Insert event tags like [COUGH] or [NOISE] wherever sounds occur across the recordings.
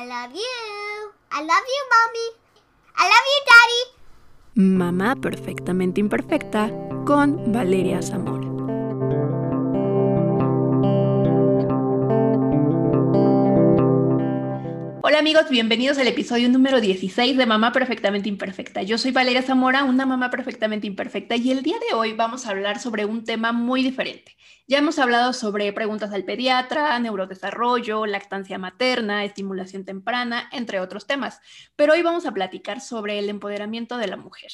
I love you. I love you, mommy. I love you, daddy. Mamá perfectamente imperfecta con Valeria Zamora. Hola amigos, bienvenidos al episodio número 16 de Mamá Perfectamente Imperfecta. Yo soy Valeria Zamora, una mamá perfectamente imperfecta, y el día de hoy vamos a hablar sobre un tema muy diferente. Ya hemos hablado sobre preguntas al pediatra, neurodesarrollo, lactancia materna, estimulación temprana, entre otros temas, pero hoy vamos a platicar sobre el empoderamiento de la mujer.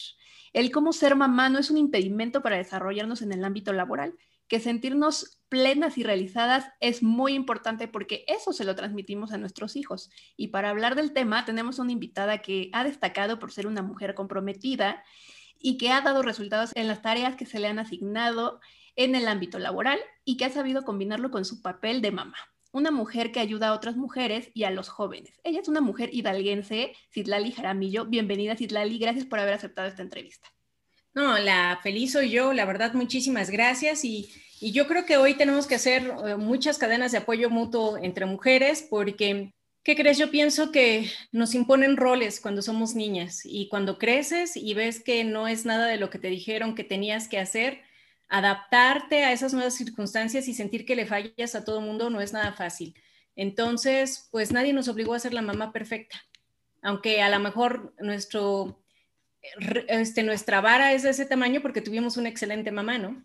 El cómo ser mamá no es un impedimento para desarrollarnos en el ámbito laboral, que sentirnos plenas y realizadas es muy importante porque eso se lo transmitimos a nuestros hijos. Y para hablar del tema tenemos una invitada que ha destacado por ser una mujer comprometida y que ha dado resultados en las tareas que se le han asignado en el ámbito laboral y que ha sabido combinarlo con su papel de mamá. Una mujer que ayuda a otras mujeres y a los jóvenes. Ella es una mujer hidalguense, Citlali Jaramillo. Bienvenida, Citlali. Gracias por haber aceptado esta entrevista. No, la feliz soy yo, la verdad, muchísimas gracias. Y, y yo creo que hoy tenemos que hacer eh, muchas cadenas de apoyo mutuo entre mujeres porque ¿Qué crees? Yo pienso que nos imponen roles cuando somos niñas y cuando creces y ves que no es nada de lo que te dijeron que tenías que hacer, adaptarte a esas nuevas circunstancias y sentir que le fallas a todo mundo no es nada fácil. Entonces, pues nadie nos obligó a ser la mamá perfecta, aunque a lo mejor nuestro, este, nuestra vara es de ese tamaño porque tuvimos una excelente mamá, ¿no?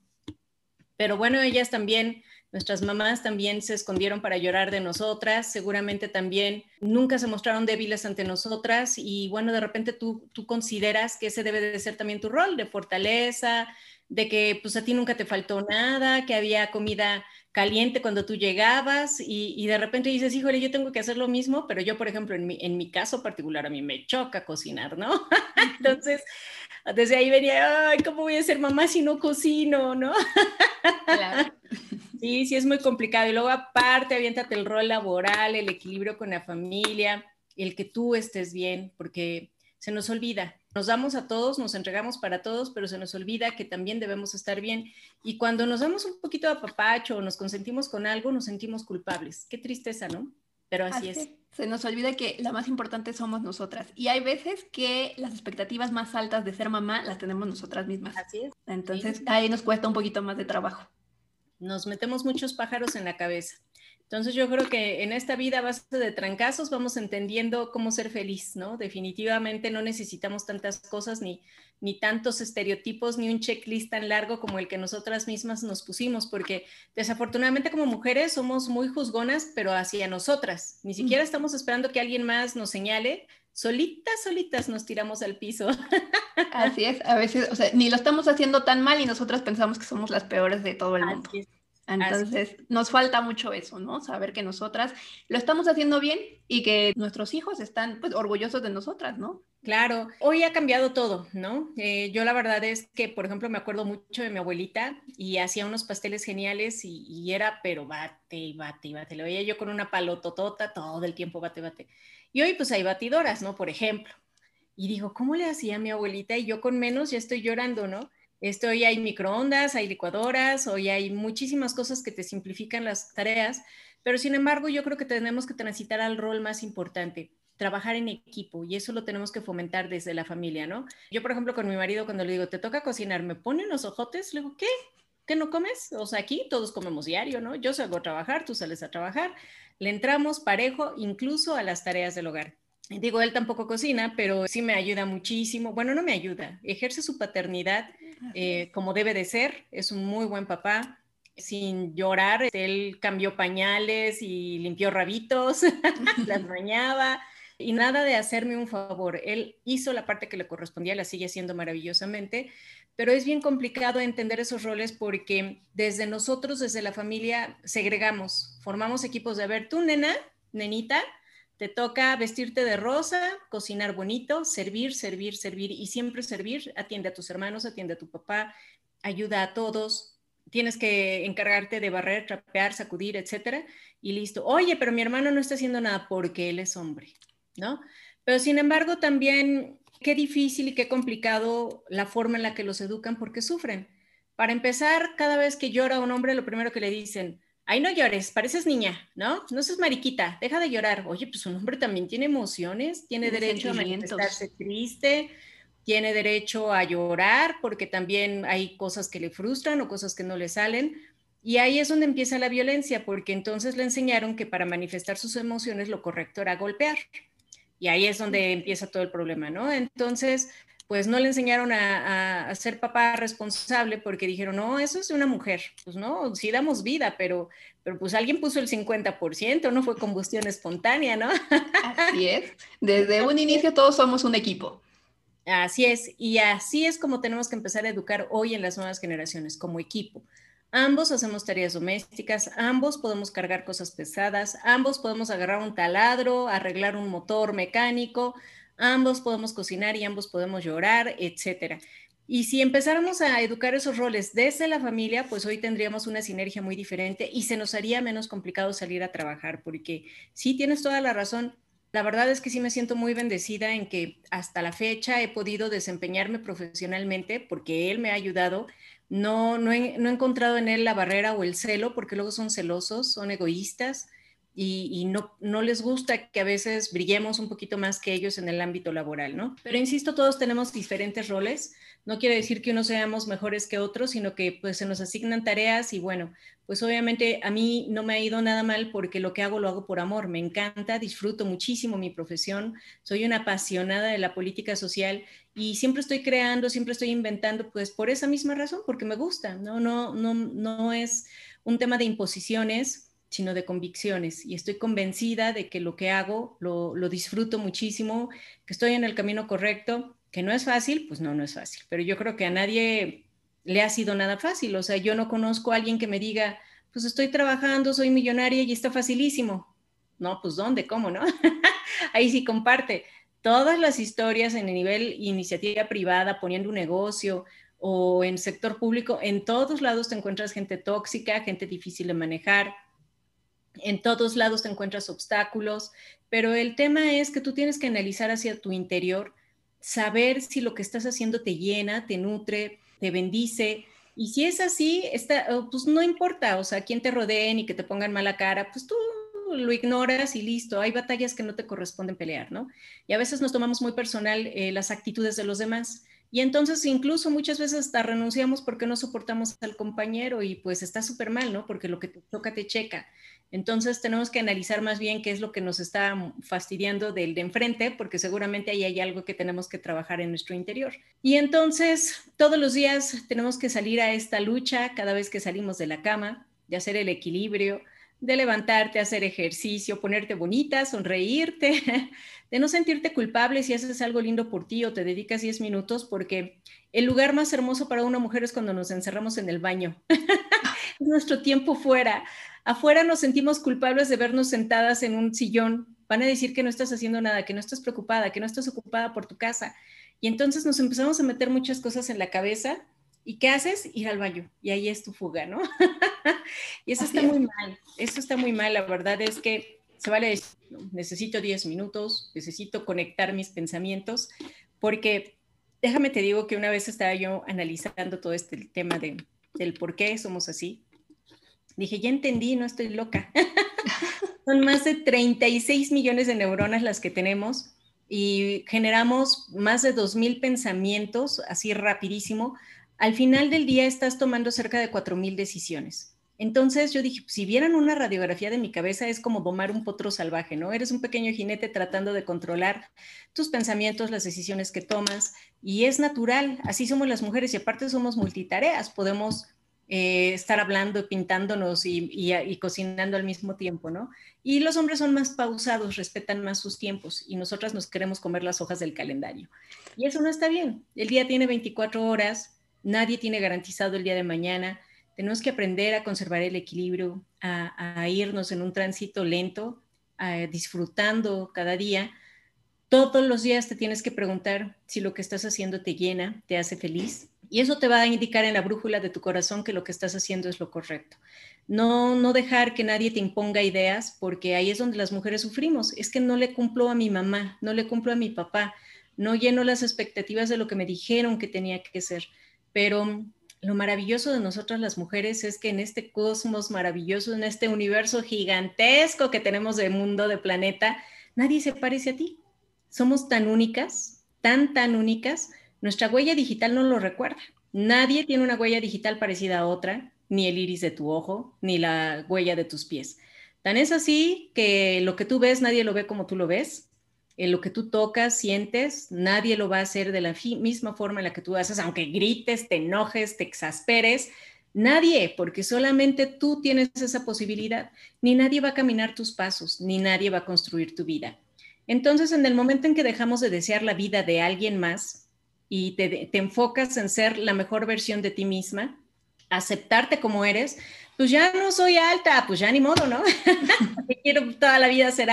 Pero bueno, ellas también, nuestras mamás también se escondieron para llorar de nosotras, seguramente también nunca se mostraron débiles ante nosotras y bueno, de repente tú, tú consideras que ese debe de ser también tu rol de fortaleza, de que pues a ti nunca te faltó nada, que había comida caliente cuando tú llegabas y, de repente dices, híjole, yo tengo que hacer lo mismo, pero yo, por ejemplo, en mi, en mi caso particular, a mí me choca cocinar, ¿no? [LAUGHS] Entonces, desde ahí venía, ay, ¿cómo voy a ser mamá si no cocino, no? Claro. [LAUGHS] Sí, sí, es muy complicado. Y luego aparte, aviéntate el rol laboral, el equilibrio con la familia, el que tú estés bien, porque se nos olvida. Nos damos a todos, nos entregamos para todos, pero se nos olvida que también debemos estar bien. Y cuando nos damos un poquito de apapacho o nos consentimos con algo, nos sentimos culpables. Qué tristeza, ¿no? Pero así, es. Se nos olvida que la más importante somos nosotras. Y hay veces que las expectativas más altas de ser mamá las tenemos nosotras mismas. Así es. Entonces ahí nos cuesta un poquito más de trabajo. Nos metemos muchos pájaros en la cabeza. Entonces yo creo que en esta vida a base de trancazos vamos entendiendo cómo ser feliz, ¿no? Definitivamente no necesitamos tantas cosas ni, ni tantos estereotipos ni un checklist tan largo como el que nosotras mismas nos pusimos, porque desafortunadamente como mujeres somos muy juzgonas, pero hacia nosotras. Ni siquiera estamos esperando que alguien más nos señale, solitas, solitas nos tiramos al piso. Así es, a veces, o sea, ni lo estamos haciendo tan mal y nosotras pensamos que somos las peores de todo el mundo. Entonces, nos falta mucho eso, ¿no? Saber que nosotras lo estamos haciendo bien y que nuestros hijos están pues, orgullosos de nosotras, ¿no? Claro, hoy ha cambiado todo, ¿no? Eh, yo la verdad es que, por ejemplo, me acuerdo mucho de mi abuelita y hacía unos pasteles geniales y, era, pero bate y bate y bate. Lo veía yo con una palototota todo el tiempo, bate, bate. Y hoy pues hay batidoras, ¿no? Por ejemplo. Y digo, ¿cómo le hacía a mi abuelita? Y yo con menos ya estoy llorando, ¿no? Esto, hoy hay microondas, hay licuadoras, hoy hay muchísimas cosas que te simplifican las tareas, pero sin embargo yo creo que tenemos que transitar al rol más importante, trabajar en equipo y eso lo tenemos que fomentar desde la familia, ¿no? Yo, por ejemplo, con mi marido cuando le digo, te toca cocinar, me pone los ojotes, le digo, ¿qué? ¿Qué no comes? O sea, aquí todos comemos diario, ¿no? Yo salgo a trabajar, tú sales a trabajar, le entramos parejo incluso a las tareas del hogar. Digo, él tampoco cocina, pero sí me ayuda muchísimo. Bueno, no me ayuda, ejerce su paternidad eh, como debe de ser. Es un muy buen papá. Sin llorar, él cambió pañales y limpió rabitos, [LAUGHS] las [LAUGHS] bañaba y nada de hacerme un favor. Él hizo la parte que le correspondía, la sigue haciendo maravillosamente, pero es bien complicado entender esos roles porque desde nosotros, desde la familia, segregamos, formamos equipos de, a ver, tú, nena, nenita, te toca vestirte de rosa, cocinar bonito, servir, servir, servir y siempre servir. Atiende a tus hermanos, atiende a tu papá, ayuda a todos. Tienes que encargarte de barrer, trapear, sacudir, etcétera. Y listo. Oye, pero mi hermano no está haciendo nada porque él es hombre, ¿no? Pero sin embargo, también qué difícil y qué complicado la forma en la que los educan porque sufren. Para empezar, cada vez que llora un hombre, lo primero que le dicen, ay, no llores, pareces niña, ¿no? No seas mariquita, deja de llorar. Oye, pues un hombre también tiene emociones, tiene, derecho a manifestarse triste, tiene derecho a llorar porque también hay cosas que le frustran o cosas que no le salen. Y ahí es donde empieza la violencia, porque entonces le enseñaron que para manifestar sus emociones lo correcto era golpear. Y ahí es donde empieza todo el problema, ¿no? Entonces, pues no le enseñaron a, ser papá responsable porque dijeron, no, eso es una mujer. Pues no, sí damos vida, pero, pero pues alguien puso el 50%, no fue combustión espontánea, ¿no? Así es. [LAUGHS] Desde un inicio todos somos un equipo. Así es, y así es como tenemos que empezar a educar hoy en las nuevas generaciones, como equipo. Ambos hacemos tareas domésticas, ambos podemos cargar cosas pesadas, ambos podemos agarrar un taladro, arreglar un motor mecánico, ambos podemos cocinar y ambos podemos llorar, etcétera. Y si empezáramos a educar esos roles desde la familia, pues hoy tendríamos una sinergia muy diferente y se nos haría menos complicado salir a trabajar, porque sí tienes toda la razón. La verdad es que sí me siento muy bendecida en que hasta la fecha he podido desempeñarme profesionalmente porque él me ha ayudado. No, no, he, no he encontrado en él la barrera o el celo, porque luego son celosos, son egoístas y, no, no, les gusta que a veces brillemos un poquito más que ellos en el ámbito laboral, ¿no? Pero insisto, todos tenemos diferentes roles. No quiere decir que unos seamos mejores que otros, sino que pues se nos asignan tareas y bueno, pues obviamente a mí no me ha ido nada mal porque lo que hago lo hago por amor. Me encanta, disfruto muchísimo mi profesión. Soy una apasionada de la política social y siempre estoy creando, siempre estoy inventando, pues por esa misma razón, porque me gusta. No, no, no, no es un tema de imposiciones sino de convicciones. Y estoy convencida de que lo que hago lo, disfruto muchísimo, que estoy en el camino correcto, que no es fácil, pues no, no es fácil. Pero yo creo que a nadie le ha sido nada fácil. O sea, yo no conozco a alguien que me diga, pues estoy trabajando, soy millonaria y está facilísimo. No, pues ¿dónde? ¿Cómo? ¿No? [LAUGHS] Ahí sí comparte. Todas las historias en el nivel iniciativa privada, poniendo un negocio o en sector público, en todos lados te encuentras gente tóxica, gente difícil de manejar, en todos lados te encuentras obstáculos, pero el tema es que tú tienes que analizar hacia tu interior, saber si lo que estás haciendo te llena, te nutre, te bendice. Y si es así, está, pues no importa, o sea, quién te rodeen y que te pongan mala cara, pues tú lo ignoras y listo. Hay batallas que no te corresponden pelear, ¿no? Y a veces nos tomamos muy personal eh, las actitudes de los demás. Y entonces incluso muchas veces hasta renunciamos porque no soportamos al compañero y pues está súper mal, ¿no? Porque lo que te toca te checa. Entonces tenemos que analizar más bien qué es lo que nos está fastidiando del de enfrente, porque seguramente ahí hay algo que tenemos que trabajar en nuestro interior. Y entonces todos los días tenemos que salir a esta lucha cada vez que salimos de la cama, de hacer el equilibrio, de levantarte, hacer ejercicio, ponerte bonita, sonreírte, [LAUGHS] de no sentirte culpable si haces algo lindo por ti o te dedicas 10 minutos, porque el lugar más hermoso para una mujer es cuando nos encerramos en el baño. [LAUGHS] es nuestro tiempo fuera. Afuera nos sentimos culpables de vernos sentadas en un sillón. Van a decir que no estás haciendo nada, que no estás preocupada, que no estás ocupada por tu casa. Y entonces nos empezamos a meter muchas cosas en la cabeza. ¿Y qué haces? Ir al baño. Y ahí es tu fuga, ¿no? [LAUGHS] y eso está muy mal. Eso está muy mal. La verdad es que se vale decir, necesito 10 minutos, necesito conectar mis pensamientos, porque déjame te digo que una vez estaba yo analizando todo este tema de, del por qué somos así Dije, ya entendí, no estoy loca. [LAUGHS] Son más de 36 millones de neuronas las que tenemos y generamos más de 2.000 pensamientos, así rapidísimo. Al final del día estás tomando cerca de 4.000 decisiones. Entonces yo dije, si vieran una radiografía de mi cabeza es como domar un potro salvaje, ¿no? Eres un pequeño jinete tratando de controlar tus pensamientos, las decisiones que tomas y es natural, así somos las mujeres y aparte somos multitareas, podemos eh, estar hablando, pintándonos y, cocinando al mismo tiempo, ¿no? Y los hombres son más pausados, respetan más sus tiempos y nosotras nos queremos comer las hojas del calendario. Y eso no está bien. El día tiene 24 horas, nadie tiene garantizado el día de mañana. Tenemos que aprender a conservar el equilibrio, a, irnos en un tránsito lento, disfrutando cada día. Todos los días te tienes que preguntar si lo que estás haciendo te llena, te hace feliz, y eso te va a indicar en la brújula de tu corazón que lo que estás haciendo es lo correcto. No, no dejar que nadie te imponga ideas, porque ahí es donde las mujeres sufrimos. Es que no le cumplo a mi mamá, no le cumplo a mi papá, no lleno las expectativas de lo que me dijeron que tenía que ser. Pero lo maravilloso de nosotras las mujeres es que en este cosmos maravilloso, en este universo gigantesco que tenemos de mundo, de planeta, nadie se parece a ti. Somos tan únicas, tan, tan únicas. Nuestra huella digital no lo recuerda. Nadie tiene una huella digital parecida a otra, ni el iris de tu ojo, ni la huella de tus pies. Tan es así que lo que tú ves, nadie lo ve como tú lo ves. En lo que tú tocas, sientes, nadie lo va a hacer de la misma forma en la que tú haces, aunque grites, te enojes, te exasperes. Nadie, porque solamente tú tienes esa posibilidad. Ni nadie va a caminar tus pasos, ni nadie va a construir tu vida. Entonces, en el momento en que dejamos de desear la vida de alguien más y te enfocas en ser la mejor versión de ti misma, aceptarte como eres, pues ya no soy alta, pues ya ni modo, ¿no? [LAUGHS] quiero toda la vida ser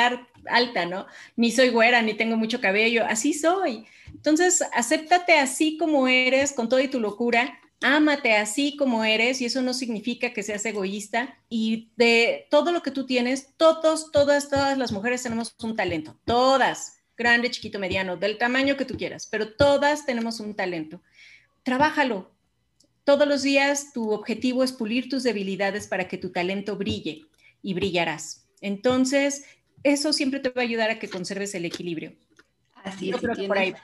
alta, ¿no? Ni soy güera, ni tengo mucho cabello, así soy. Entonces, acéptate así como eres, con toda tu locura, ámate así como eres y eso no significa que seas egoísta y de todo lo que tú tienes, todos, todas, todas las mujeres tenemos un talento, todas, grande, chiquito, mediano, del tamaño que tú quieras, pero todas tenemos un talento. Trabájalo, todos los días tu objetivo es pulir tus debilidades para que tu talento brille y brillarás. Entonces, eso siempre te va a ayudar a que conserves el equilibrio. Así es. por ahí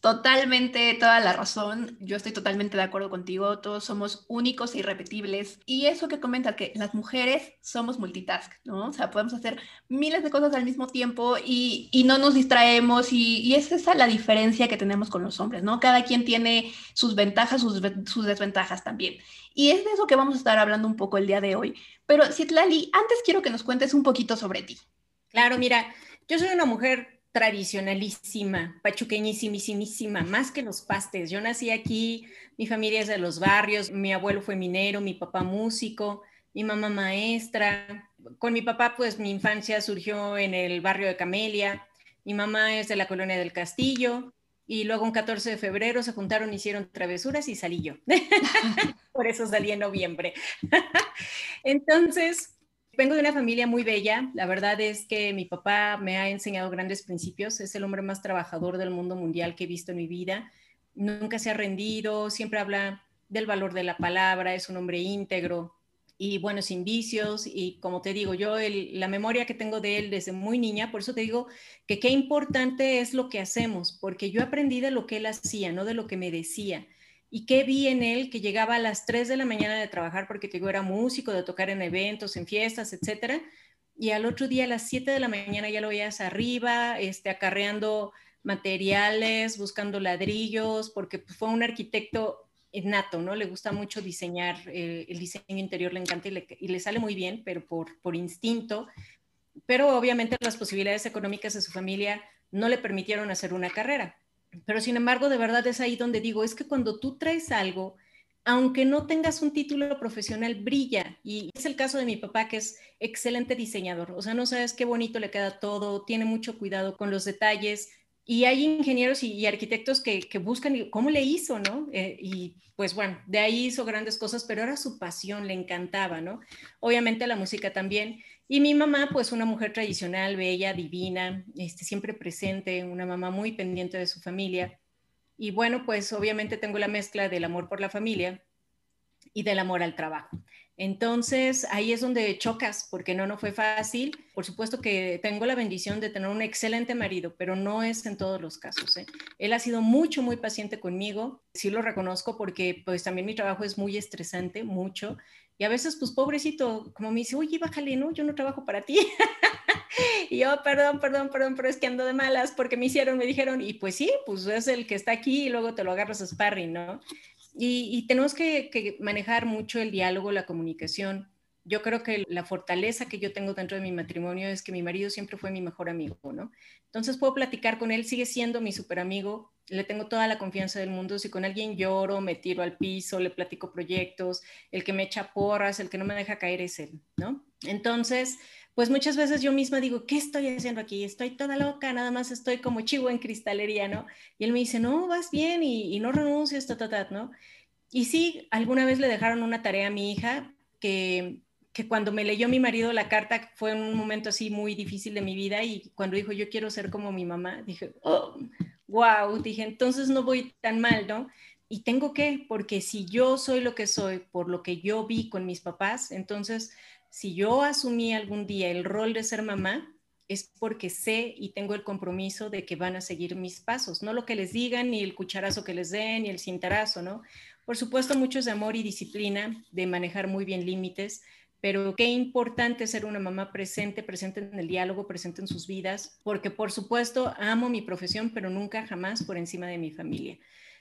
Totalmente, toda la razón. Yo estoy totalmente de acuerdo contigo. Todos somos únicos e irrepetibles. Y eso que comenta que las mujeres somos multitask, ¿no? O sea, podemos hacer miles de cosas al mismo tiempo y, y no nos distraemos. Y, y, es esa la diferencia que tenemos con los hombres, ¿no? Cada quien tiene sus ventajas, sus, sus desventajas también. Y es de eso que vamos a estar hablando un poco el día de hoy. Pero, Citlali, antes quiero que nos cuentes un poquito sobre ti. Claro, mira, yo soy una mujer tradicionalísima, pachuqueñísimísima, más que los pastes. Yo nací aquí, mi familia es de los barrios, mi abuelo fue minero, mi papá músico, mi mamá maestra. Con mi papá, pues mi infancia surgió en el barrio de Camelia. Mi mamá es de la colonia del Castillo. Y luego un 14 de febrero se juntaron, hicieron travesuras y salí yo. [LAUGHS] Por eso salí en noviembre. [LAUGHS] Entonces, vengo de una familia muy bella. La verdad es que mi papá me ha enseñado grandes principios. Es el hombre más trabajador del mundo mundial que he visto en mi vida. Nunca se ha rendido, siempre habla del valor de la palabra, es un hombre íntegro y bueno, sin vicios. Y como te digo, yo la memoria que tengo de él desde muy niña, por eso te digo que qué importante es lo que hacemos, porque yo aprendí de lo que él hacía, no de lo que me decía y qué vi en él que llegaba a las 3 de la mañana de trabajar porque digo, era músico, de tocar en eventos, en fiestas, etcétera, y al otro día a las 7 de la mañana ya lo veías arriba, este, acarreando materiales, buscando ladrillos, porque pues, fue un arquitecto nato, ¿no? Le gusta mucho diseñar, eh, el diseño interior le encanta y le, sale muy bien, pero por instinto. Pero obviamente las posibilidades económicas de su familia no le permitieron hacer una carrera. Pero sin embargo, de verdad es ahí donde digo, es que cuando tú traes algo, aunque no tengas un título profesional, brilla. Y es el caso de mi papá, que es excelente diseñador. O sea, no sabes qué bonito le queda todo, tiene mucho cuidado con los detalles. Y hay ingenieros y, arquitectos que, buscan cómo le hizo, ¿no? Eh, y pues bueno, de ahí hizo grandes cosas, pero era su pasión, le encantaba, ¿no? Obviamente la música también. Y mi mamá, pues una mujer tradicional, bella, divina, este, siempre presente, una mamá muy pendiente de su familia. Y bueno, pues obviamente tengo la mezcla del amor por la familia y del amor al trabajo. Entonces, ahí es donde chocas, porque no, no fue fácil. Por supuesto que tengo la bendición de tener un excelente marido, pero no es en todos los casos. ¿eh? Él ha sido mucho, muy paciente conmigo. Sí lo reconozco porque pues también mi trabajo es muy estresante, mucho. Y a veces, pues pobrecito, como me dice, oye, bájale, no, yo no trabajo para ti. [LAUGHS] y yo, perdón, perdón, perdón, pero es que ando de malas porque me hicieron, me dijeron, y pues sí, pues es el que está aquí y luego te lo agarras a sparring, ¿no? Y, tenemos que, que, manejar mucho el diálogo, la comunicación. Yo creo que la fortaleza que yo tengo dentro de mi matrimonio es que mi marido siempre fue mi mejor amigo, ¿no? Entonces puedo platicar con él, sigue siendo mi super amigo, le tengo toda la confianza del mundo. Si con alguien lloro, me tiro al piso, le platico proyectos, el que me echa porras, el que no me deja caer es él, ¿no? Entonces, pues muchas veces yo misma digo, ¿qué estoy haciendo aquí? Estoy toda loca, nada más estoy como chivo en cristalería, ¿no? Y él me dice, no, vas bien y, no renuncias, ta, ta, ta, ¿no? Y sí, alguna vez le dejaron una tarea a mi hija que, que cuando me leyó mi marido la carta fue un momento así muy difícil de mi vida y cuando dijo, yo quiero ser como mi mamá, dije, oh, wow, dije, entonces no voy tan mal, ¿no? y tengo que, porque si yo soy lo que soy por lo que yo vi con mis papás, entonces si yo asumí algún día el rol de ser mamá, es porque sé y tengo el compromiso de que van a seguir mis pasos, no lo que les digan, ni el cucharazo que les den, ni el cintarazo, ¿no? Por supuesto, muchos de amor y disciplina, de manejar muy bien límites, pero qué importante ser una mamá presente, presente en el diálogo, presente en sus vidas, porque por supuesto amo mi profesión, pero nunca jamás por encima de mi familia.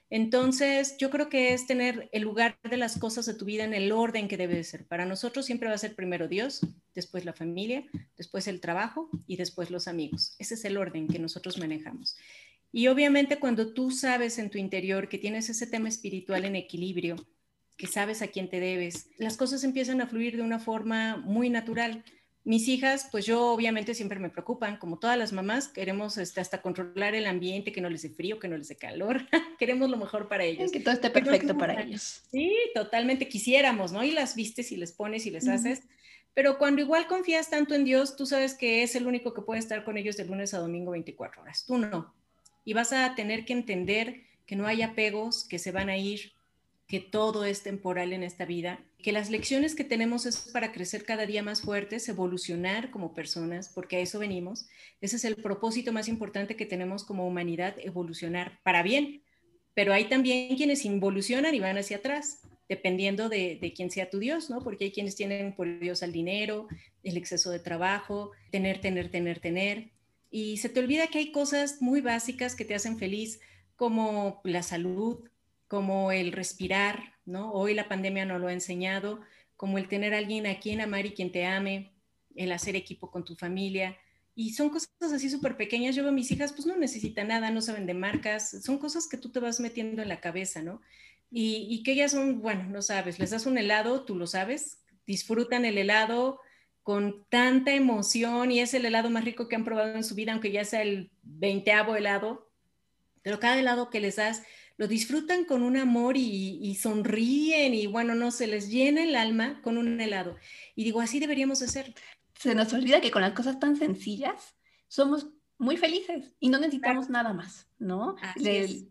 Entonces, yo creo que es tener el lugar de las cosas de tu vida en el orden que debe de ser. Para nosotros siempre va a ser primero Dios, después la familia, después el trabajo y después los amigos. Ese es el orden que nosotros manejamos. Y obviamente cuando tú sabes en tu interior que tienes ese tema espiritual en equilibrio, que sabes a quién te debes, las cosas empiezan a fluir de una forma muy natural. Mis hijas, pues yo obviamente siempre me preocupan, como todas las mamás, queremos este, hasta controlar el ambiente, que no les dé frío, que no les dé calor, [LAUGHS] queremos lo mejor para ellos. Que todo esté perfecto para ellos. Sí, totalmente quisiéramos, ¿no? Y las vistes y les pones y les haces, pero cuando igual confías tanto en Dios, tú sabes que es el único que puede estar con ellos de lunes a domingo 24 horas, tú no. Y vas a tener que entender que no hay apegos, que se van a ir, que todo es temporal en esta vida, que las lecciones que tenemos es para crecer cada día más fuertes, evolucionar como personas, porque a eso venimos. Ese es el propósito más importante que tenemos como humanidad, evolucionar para bien. Pero hay también quienes involucionan y van hacia atrás, dependiendo de, quién sea tu Dios, ¿no? Porque hay quienes tienen por Dios al dinero, el exceso de trabajo, tener, tener, tener, tener. Y se te olvida que hay cosas muy básicas que te hacen feliz, como la salud, como el respirar, ¿no? Hoy la pandemia nos lo ha enseñado, como el tener a alguien a quien amar y quien te ame, el hacer equipo con tu familia. Y son cosas así súper pequeñas. Yo veo a mis hijas, pues no necesitan nada, no saben de marcas, son cosas que tú te vas metiendo en la cabeza, ¿no? Y, y que ellas son, bueno, no sabes, les das un helado, tú lo sabes, disfrutan el helado con tanta emoción y es el helado más rico que han probado en su vida, aunque ya sea el veinteavo helado, pero cada helado que les das lo disfrutan con un amor y, sonríen y bueno, no, se les llena el alma con un helado. Y digo, así deberíamos de ser. Se nos olvida que con las cosas tan sencillas somos muy felices y no necesitamos nada más, ¿no?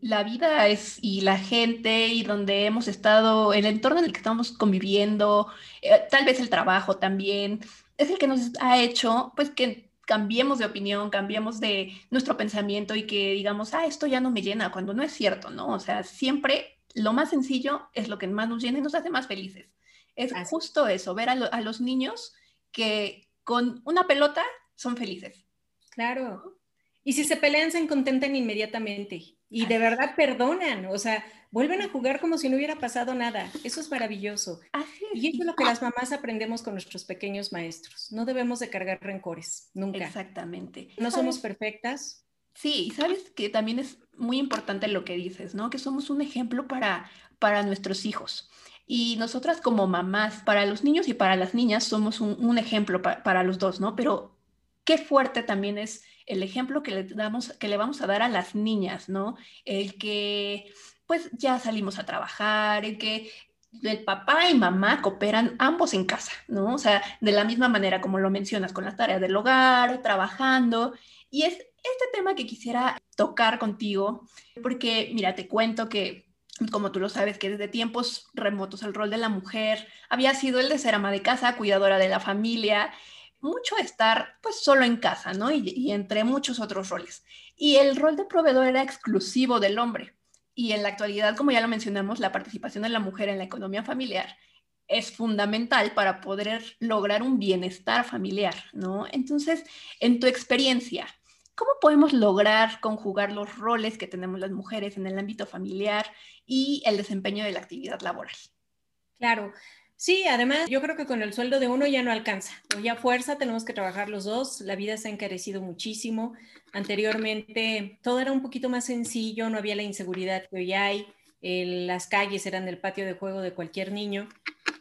La vida es y la gente y donde hemos estado, el entorno en el que estamos conviviendo, eh, tal vez el trabajo también, es el que nos ha hecho, pues que cambiemos de opinión, cambiemos de nuestro pensamiento y que digamos, ah, esto ya no me llena, cuando no es cierto, ¿no? O sea, siempre lo más sencillo es lo que más nos llena y nos hace más felices. Es justo eso, ver a, los niños que con una pelota son felices. Claro. Y si se pelean, se contentan inmediatamente y de verdad perdonan, o sea, vuelven a jugar como si no hubiera pasado nada. Eso es maravilloso. Y eso es lo que las mamás aprendemos con nuestros pequeños maestros. No debemos de cargar rencores, nunca. Exactamente. No somos perfectas. Sí, y sabes que también es muy importante lo que dices, ¿no? Que somos un ejemplo para, para nuestros hijos. Y nosotras como mamás, para los niños y para las niñas, somos un, ejemplo para los dos, ¿no? Pero qué fuerte también es el ejemplo que le, damos, que le vamos a dar a las niñas, ¿no? El que pues ya salimos a trabajar, el que el papá y mamá cooperan ambos en casa, ¿no? O sea, de la misma manera como lo mencionas, con las tareas del hogar, trabajando. Y es este tema que quisiera tocar contigo, porque mira, te cuento que, como tú lo sabes, que desde tiempos remotos el rol de la mujer había sido el de ser ama de casa, cuidadora de la familia, mucho estar pues solo en casa, ¿no? Y, y entre muchos otros roles. Y el rol de proveedor era exclusivo del hombre. Y en la actualidad, como ya lo mencionamos, la participación de la mujer en la economía familiar es fundamental para poder lograr un bienestar familiar, ¿no? Entonces, en tu experiencia, ¿cómo podemos lograr conjugar los roles que tenemos las mujeres en el ámbito familiar y el desempeño de la actividad laboral? Claro, Sí, además yo creo que con el sueldo de uno ya no alcanza, o ya fuerza tenemos que trabajar los dos, la vida se ha encarecido muchísimo, anteriormente todo era un poquito más sencillo, no había la inseguridad que hoy hay, las calles eran del patio de juego de cualquier niño,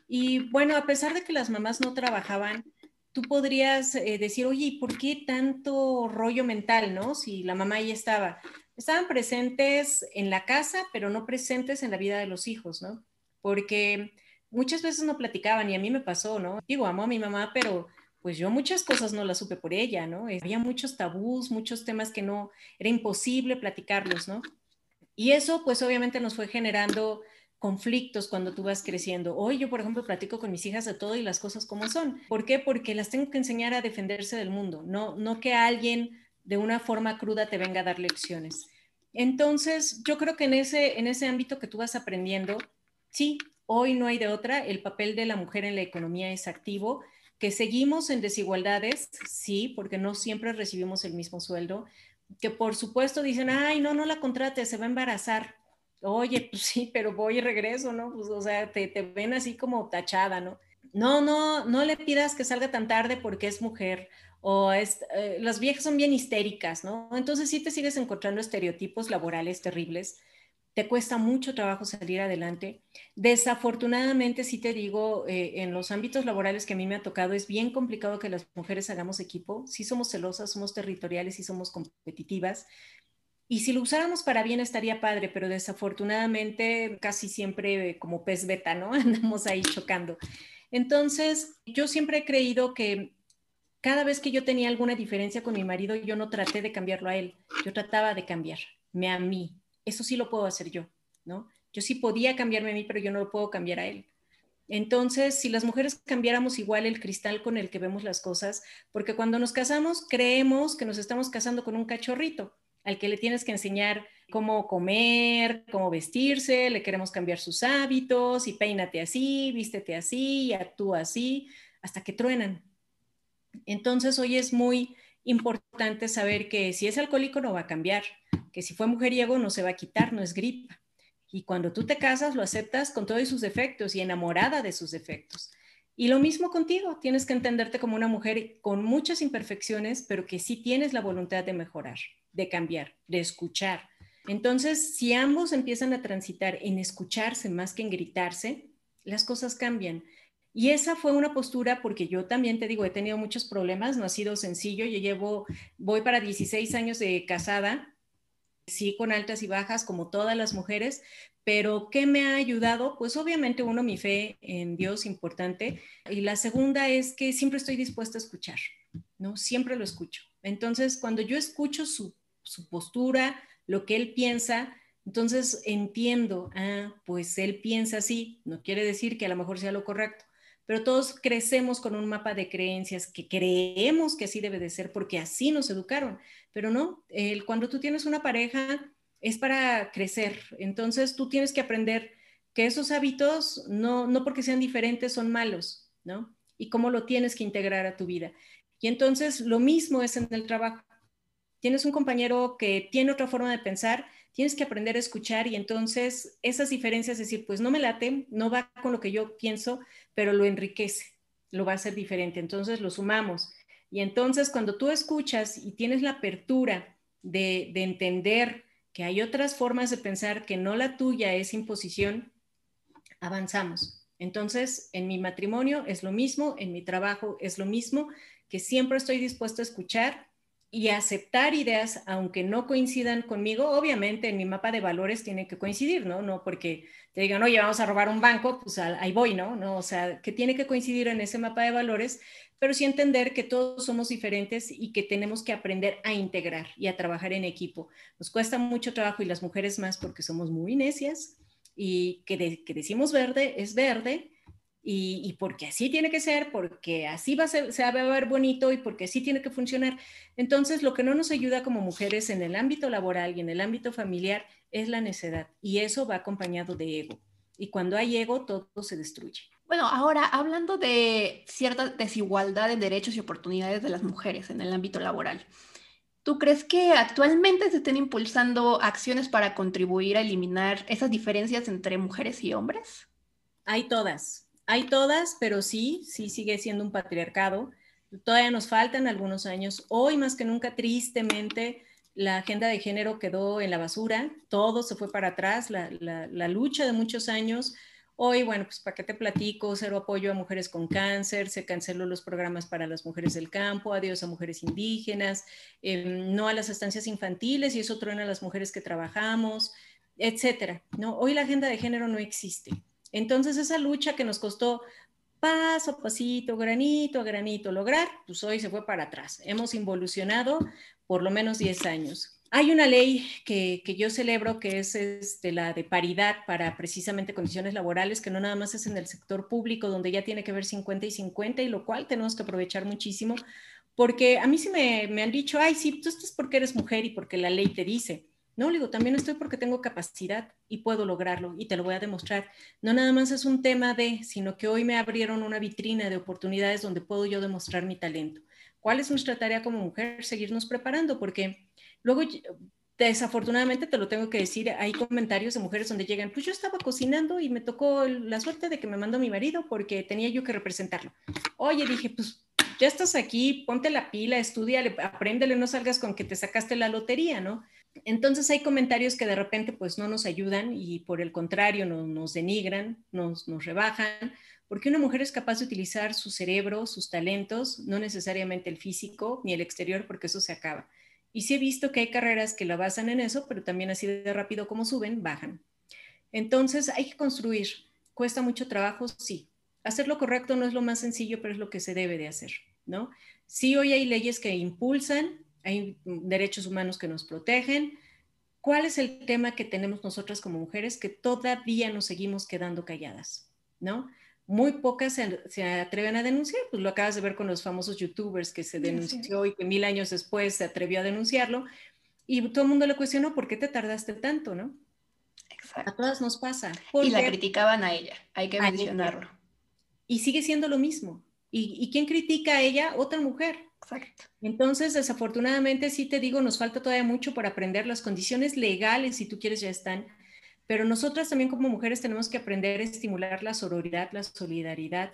y bueno, a pesar de que las mamás no trabajaban, tú podrías eh, decir, oye, ¿y por qué tanto rollo mental, no? Si la mamá ahí estaba. Estaban presentes en la casa, pero no presentes en la vida de los hijos, ¿no? Porque muchas veces no platicaban y a mí me pasó, ¿no? Digo, amo a mi mamá, pero pues yo muchas cosas no las supe por ella, ¿no? Había muchos tabús, muchos temas que no, era imposible platicarlos, ¿no? Y eso pues obviamente nos fue generando conflictos cuando tú vas creciendo. Hoy yo, por ejemplo, platico con mis hijas de todo y las cosas como son. ¿Por qué? Porque las tengo que enseñar a defenderse del mundo, no, no que alguien de una forma cruda te venga a dar lecciones. Entonces, yo creo que en ese, en ese ámbito que tú vas aprendiendo, sí, hoy no hay de otra, el papel de la mujer en la economía es activo, que seguimos en desigualdades, sí, porque no siempre recibimos el mismo sueldo, que por supuesto dicen, ay, no, no la contrate, se va a embarazar. Oye, pues sí, pero voy y regreso, ¿no? Pues, o sea, te, ven así como tachada, ¿no? No, no, no le pidas que salga tan tarde porque es mujer o es, eh, las viejas son bien histéricas, ¿no? Entonces sí te sigues encontrando estereotipos laborales terribles te cuesta mucho trabajo salir adelante. Desafortunadamente, sí te digo, eh, en los ámbitos laborales que a mí me ha tocado, es bien complicado que las mujeres hagamos equipo. Sí somos celosas, somos territoriales y somos competitivas. Y si lo usáramos para bien estaría padre, pero desafortunadamente casi siempre como pez beta, ¿no? [LAUGHS] Andamos ahí chocando. Entonces, yo siempre he creído que cada vez que yo tenía alguna diferencia con mi marido, yo no traté de cambiarlo a él, yo trataba de cambiarme a mí, eso sí lo puedo hacer yo, ¿no? Yo sí podía cambiarme a mí, pero yo no lo puedo cambiar a él. Entonces, si las mujeres cambiáramos igual el cristal con el que vemos las cosas, porque cuando nos casamos creemos que nos estamos casando con un cachorrito al que le tienes que enseñar cómo comer, cómo vestirse, le queremos cambiar sus hábitos y peínate así, vístete así y actúa así, hasta que truenan. Entonces, hoy es muy importante saber que si es alcohólico no va a cambiar, que si fue mujeriego no se va a quitar, no es gripa. Y cuando tú te casas, lo aceptas con todos sus defectos y enamorada de sus defectos. Y lo mismo contigo, tienes que entenderte como una mujer con muchas imperfecciones, pero que sí tienes la voluntad de mejorar, de cambiar, de escuchar. Entonces, si ambos empiezan a transitar en escucharse más que en gritarse, las cosas cambian. Y esa fue una postura porque yo también te digo, he tenido muchos problemas, no ha sido sencillo. Yo llevo, voy para 16 años de casada sí con altas y bajas como todas las mujeres, pero ¿qué me ha ayudado? Pues obviamente uno, mi fe en Dios importante, y la segunda es que siempre estoy dispuesta a escuchar, ¿no? Siempre lo escucho. Entonces, cuando yo escucho su, su postura, lo que él piensa, entonces entiendo, ah, pues él piensa así, no quiere decir que a lo mejor sea lo correcto, pero todos crecemos con un mapa de creencias que creemos que así debe de ser porque así nos educaron, pero no, el, cuando tú tienes una pareja es para crecer, entonces tú tienes que aprender que esos hábitos no, no porque sean diferentes son malos, ¿no? Y cómo lo tienes que integrar a tu vida. Y entonces lo mismo es en el trabajo. Tienes un compañero que tiene otra forma de pensar, tienes que aprender a escuchar y entonces esas diferencias, decir, pues no me late, no va con lo que yo pienso, pero lo enriquece, lo va a hacer diferente. Entonces lo sumamos. Y entonces cuando tú escuchas y tienes la apertura de entender que hay otras formas de pensar que no la tuya es imposición, avanzamos. Entonces, en mi matrimonio es lo mismo, en mi trabajo es lo mismo, que siempre estoy dispuesto a escuchar y aceptar ideas, aunque no coincidan conmigo, obviamente en mi mapa de valores tiene que coincidir, ¿no? No porque te digan, oye, vamos a robar un banco, pues ahí voy, ¿no? No, o sea, que tiene que coincidir en ese mapa de valores, pero sí entender que todos somos diferentes y que tenemos que aprender a integrar y a trabajar en equipo. Nos cuesta mucho trabajo y las mujeres más porque somos muy necias y que, que decimos verde es verde y, porque así tiene que ser, porque así va a ser, se va a ver bonito y porque así tiene que funcionar. Entonces, lo que no nos ayuda como mujeres en el ámbito laboral y en el ámbito familiar es la necedad y eso va acompañado de ego. Y cuando hay ego, todo se destruye. Bueno, ahora hablando de cierta desigualdad de derechos y oportunidades de las mujeres en el ámbito laboral, ¿tú crees que actualmente se estén impulsando acciones para contribuir a eliminar esas diferencias entre mujeres y hombres? Hay todas, hay todas, pero sí, sí sigue siendo un patriarcado. Todavía nos faltan algunos años. Hoy más que nunca, tristemente, la agenda de género quedó en la basura, todo se fue para atrás, la, lucha de muchos años. Hoy, bueno, pues para qué te platico, cero apoyo a mujeres con cáncer, se canceló los programas para las mujeres del campo, adiós a mujeres indígenas, em, no a las estancias infantiles y eso truena a las mujeres que trabajamos, etcétera. ¿no? Hoy la agenda de género no existe. Entonces esa lucha que nos costó paso a pasito, granito a granito lograr, pues hoy se fue para atrás. Hemos involucionado por lo menos 10 años. Hay una ley que, yo celebro que es este, la de paridad para precisamente condiciones laborales, que no nada más es en el sector público, donde ya tiene que ver 50 y 50, y lo cual tenemos que aprovechar muchísimo, porque a mí sí me, me han dicho, ay, sí, tú estás porque eres mujer y porque la ley te dice. No, le digo, también estoy porque tengo capacidad y puedo lograrlo y te lo voy a demostrar. No nada más es un tema de, sino que hoy me abrieron una vitrina de oportunidades donde puedo yo demostrar mi talento. ¿Cuál es nuestra tarea como mujer? Seguirnos preparando porque luego desafortunadamente te lo tengo que decir, hay comentarios de mujeres donde llegan, pues yo estaba cocinando y me tocó la suerte de que me mandó mi marido porque tenía yo que representarlo. Oye, dije, pues ya estás aquí, ponte la pila, estudia, apréndele, no salgas con que te sacaste la lotería, ¿no? Entonces hay comentarios que de repente pues no nos ayudan y por el contrario nos denigran, nos, nos rebajan, porque una mujer es capaz de utilizar su cerebro, sus talentos, no necesariamente el físico ni el exterior, porque eso se acaba. Y sí he visto que hay carreras que la basan en eso, pero también así de rápido como suben, bajan. Entonces hay que construir. ¿Cuesta mucho trabajo? Sí. Hacer lo correcto no es lo más sencillo, pero es lo que se debe de hacer, ¿no? Sí, hoy hay leyes que impulsan, hay derechos humanos que nos protegen. ¿Cuál es el tema que tenemos nosotras como mujeres que todavía nos seguimos quedando calladas? ¿No? Muy pocas se, atreven a denunciar, pues lo acabas de ver con los famosos youtubers que se denunció y que mil años después se atrevió a denunciarlo y todo el mundo le cuestionó, ¿por qué te tardaste tanto, no? Exacto. A todas nos pasa. Y la criticaban a ella, hay que mencionarlo. Y sigue siendo lo mismo. ¿Y, ¿Y quién critica a ella? Otra mujer. Exacto. Entonces, desafortunadamente, sí te digo, nos falta todavía mucho por aprender. Las condiciones legales, si tú quieres, ya están. Pero nosotras también como mujeres tenemos que aprender a estimular la sororidad, la solidaridad.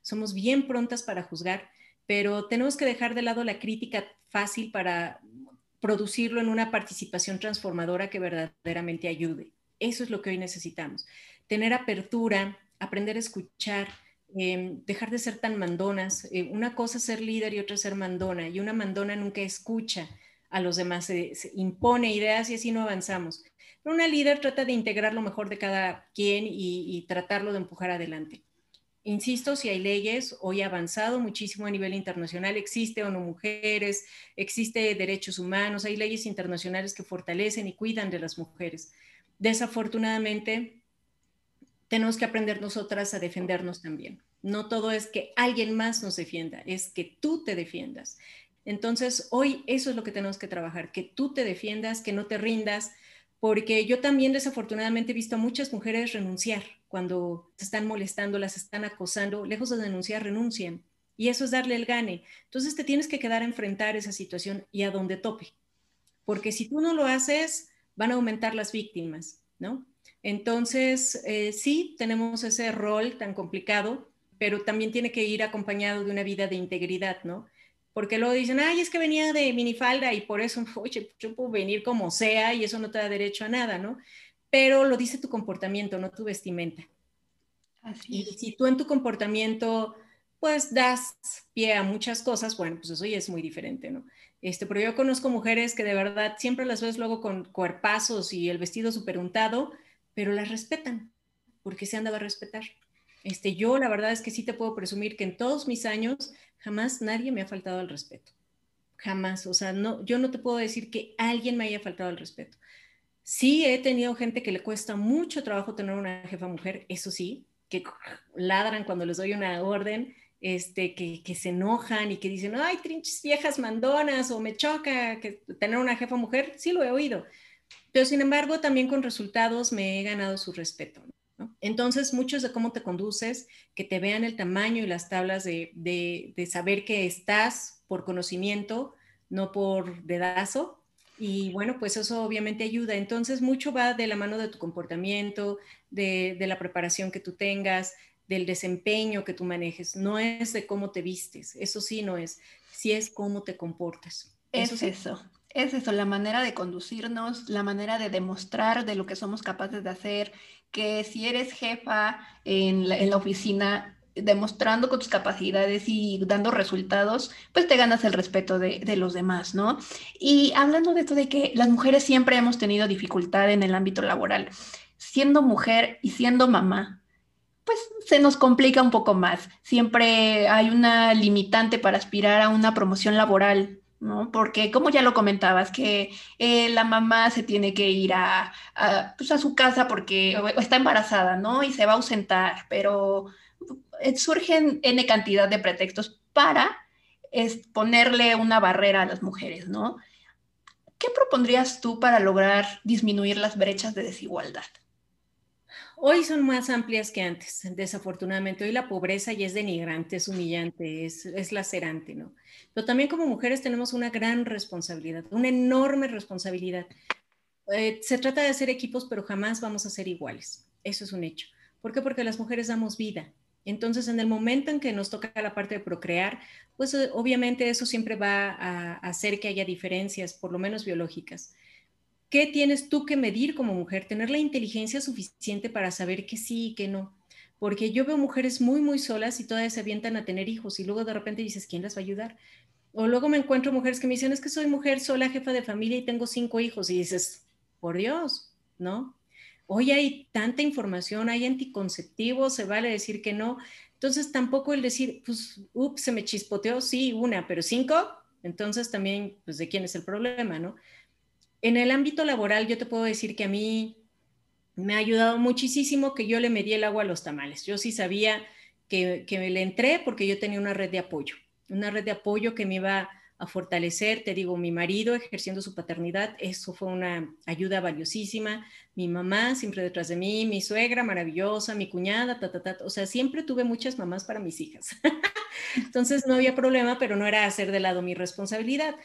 Somos bien prontas para juzgar, pero tenemos que dejar de lado la crítica fácil para producirlo en una participación transformadora que verdaderamente ayude. Eso es lo que hoy necesitamos. Tener apertura, aprender a escuchar, Em, dejar de ser tan mandonas. Eh, una cosa es ser líder y otra ser mandona. Y una mandona nunca escucha a los demás, se, impone ideas y así no avanzamos. Una líder trata de integrar lo mejor de cada quien y, tratarlo de empujar adelante. Insisto, si hay leyes, hoy ha avanzado muchísimo a nivel internacional, existe ONU Mujeres, existe derechos humanos, hay leyes internacionales que fortalecen y cuidan de las mujeres. Desafortunadamente, tenemos que aprender nosotras a defendernos también. No todo es que alguien más nos defienda, es que tú te defiendas. Entonces, hoy eso es lo que tenemos que trabajar, que tú te defiendas, que no te rindas, porque yo también desafortunadamente he visto a muchas mujeres renunciar cuando se están molestando, las están acosando, lejos de denunciar, renuncian. Y eso es darle el gane. Entonces te tienes que quedar a enfrentar esa situación y a donde tope. Porque si tú no lo haces, van a aumentar las víctimas, ¿no? Entonces, eh, sí, tenemos ese rol tan complicado, pero también tiene que ir acompañado de una vida de integridad, ¿no? Porque luego dicen, ay, es que venía de minifalda y por eso, [LAUGHS] oye, yo puedo venir como sea y eso no te da derecho a nada, ¿no? Pero lo dice tu comportamiento, no tu vestimenta. Así y si tú en tu comportamiento, pues das pie a muchas cosas, bueno, pues eso ya es muy diferente, ¿no? Este, pero yo conozco mujeres que de verdad siempre las ves luego con cuerpazos y el vestido súper untado, pero las respetan, porque se han dado a respetar. Este, yo la verdad es que sí te puedo presumir que en todos mis años jamás nadie me ha faltado al respeto. Jamás. O sea, no, yo no te puedo decir que alguien me haya faltado al respeto. Sí he tenido gente que le cuesta mucho trabajo tener una jefa mujer, eso sí, que ladran cuando les doy una orden, este, que, que se enojan y que dicen, ay, trinches viejas mandonas o me choca que tener una jefa mujer, sí lo he oído, pero sin embargo, también con resultados me he ganado su respeto. Entonces, muchos de cómo te conduces, que te vean el tamaño y las tablas de, de, saber que estás por conocimiento, no por dedazo. Y bueno, pues eso obviamente ayuda. Entonces, mucho va de la mano de tu comportamiento, de, de la preparación que tú tengas, del desempeño que tú manejes. No es de cómo te vistes, eso sí no es, sí es cómo te comportas. Eso es eso es eso, la manera de conducirnos, la manera de demostrar de lo que somos capaces de hacer, que si eres jefa en la, oficina, demostrando con tus capacidades y dando resultados, pues te ganas el respeto de, de, los demás, ¿no? Y hablando de esto de que las mujeres siempre hemos tenido dificultad en el ámbito laboral, siendo mujer y siendo mamá, pues se nos complica un poco más. Siempre hay una limitante para aspirar a una promoción laboral ¿no? Porque como ya lo comentabas, que eh, la mamá se tiene que ir a, pues, a, su casa porque está embarazada, ¿no? Y se va a ausentar, pero eh, surgen N cantidad de pretextos para ponerle una barrera a las mujeres, ¿no? ¿Qué propondrías tú para lograr disminuir las brechas de desigualdad? Hoy son más amplias que antes, desafortunadamente. Hoy la pobreza ya es denigrante, es humillante, es, es lacerante, ¿no? Pero también como mujeres tenemos una gran responsabilidad, una enorme responsabilidad. Eh, se trata de hacer equipos, pero jamás vamos a ser iguales. Eso es un hecho. ¿Por qué? Porque las mujeres damos vida. Entonces, en el momento en que nos toca la parte de procrear, pues eh, obviamente eso siempre va a hacer que haya diferencias, por lo menos biológicas. ¿Qué tienes tú que medir como mujer? Tener la inteligencia suficiente para saber que sí y que no. Porque yo veo mujeres muy, muy solas y todas se avientan a tener hijos y luego de repente dices, ¿quién las va a ayudar? O luego me encuentro mujeres que me dicen, es que soy mujer sola, jefa de familia y tengo cinco hijos. Y dices, por Dios, ¿no? Hoy hay tanta información, hay anticonceptivos, se vale decir que no. Entonces tampoco el decir, pues, ups, se me chispoteó, sí, una, pero cinco, entonces también, pues, ¿de quién es el problema, no? En el ámbito laboral, yo te puedo decir que a mí me ha ayudado muchísimo que yo le medí el agua a los tamales. Yo sí sabía que, que le entré porque yo tenía una red de apoyo, una red de apoyo que me iba a fortalecer, te digo, mi marido ejerciendo su paternidad, eso fue una ayuda valiosísima, mi mamá siempre detrás de mí, mi suegra maravillosa, mi cuñada, ta, ta, ta, o sea, siempre tuve muchas mamás para mis hijas. [LAUGHS] Entonces no había problema, pero no era hacer de lado mi responsabilidad.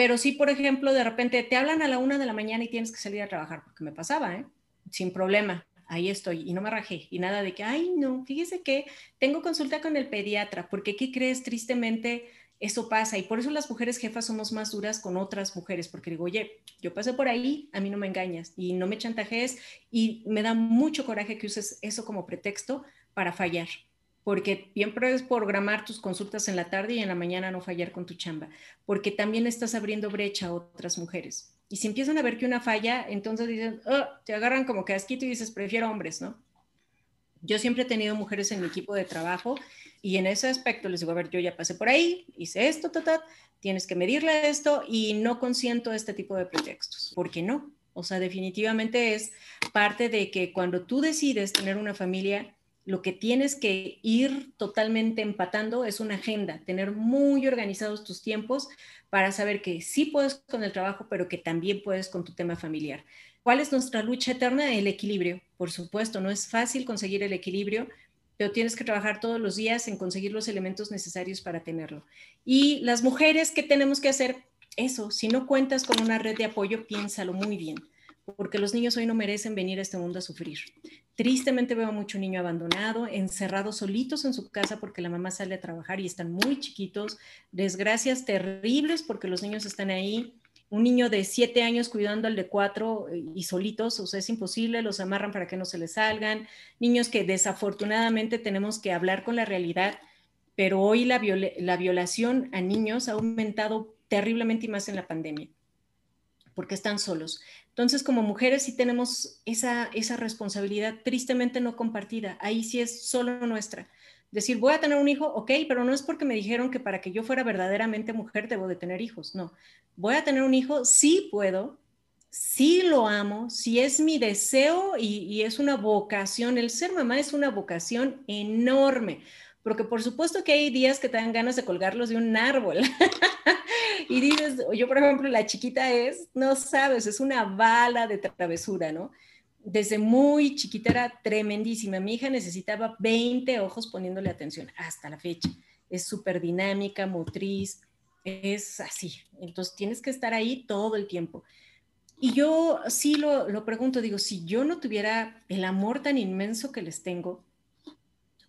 Pero sí, por ejemplo, de repente te hablan a la una de la mañana y tienes que salir a trabajar, porque me pasaba, ¿eh? Sin problema, ahí estoy y no me rajé y nada de que, ay, no, fíjese que tengo consulta con el pediatra, porque ¿qué crees? Tristemente, eso pasa y por eso las mujeres jefas somos más duras con otras mujeres, porque digo, oye, yo pasé por ahí, a mí no me engañas y no me chantajees y me da mucho coraje que uses eso como pretexto para fallar porque bien puedes programar tus consultas en la tarde y en la mañana no fallar con tu chamba, porque también estás abriendo brecha a otras mujeres. Y si empiezan a ver que una falla, entonces dicen, oh, te agarran como que asquito y dices, prefiero hombres, ¿no? Yo siempre he tenido mujeres en mi equipo de trabajo y en ese aspecto les digo, a ver, yo ya pasé por ahí, hice esto, ta, tienes que medirle esto y no consiento este tipo de pretextos. ¿Por qué no? O sea, definitivamente es parte de que cuando tú decides tener una familia, lo que tienes que ir totalmente empatando es una agenda, tener muy organizados tus tiempos para saber que sí puedes con el trabajo, pero que también puedes con tu tema familiar. ¿Cuál es nuestra lucha eterna? El equilibrio. Por supuesto, no es fácil conseguir el equilibrio, pero tienes que trabajar todos los días en conseguir los elementos necesarios para tenerlo. Y las mujeres, ¿qué tenemos que hacer? Eso, si no cuentas con una red de apoyo, piénsalo muy bien porque los niños hoy no merecen venir a este mundo a sufrir. Tristemente veo mucho niño abandonado, encerrado solitos en su casa porque la mamá sale a trabajar y están muy chiquitos, desgracias terribles porque los niños están ahí. Un niño de siete años cuidando al de cuatro eh, y solitos, o sea, es imposible, los amarran para que no se les salgan. Niños que desafortunadamente tenemos que hablar con la realidad, pero hoy la, la violación a niños ha aumentado terriblemente y más en la pandemia porque están solos. Entonces, como mujeres sí tenemos esa, esa responsabilidad tristemente no compartida. Ahí sí es solo nuestra. Decir, voy a tener un hijo, ok, pero no es porque me dijeron que para que yo fuera verdaderamente mujer debo de tener hijos. No, voy a tener un hijo, sí puedo, sí lo amo, sí es mi deseo y, y es una vocación. El ser mamá es una vocación enorme porque por supuesto que hay días que te dan ganas de colgarlos de un árbol. [LAUGHS] y dices, yo por ejemplo, la chiquita es, no sabes, es una bala de travesura, ¿no? Desde muy chiquita era tremendísima. Mi hija necesitaba 20 ojos poniéndole atención hasta la fecha. Es súper dinámica, motriz, es así. Entonces tienes que estar ahí todo el tiempo. Y yo sí lo, lo pregunto, digo, si yo no tuviera el amor tan inmenso que les tengo,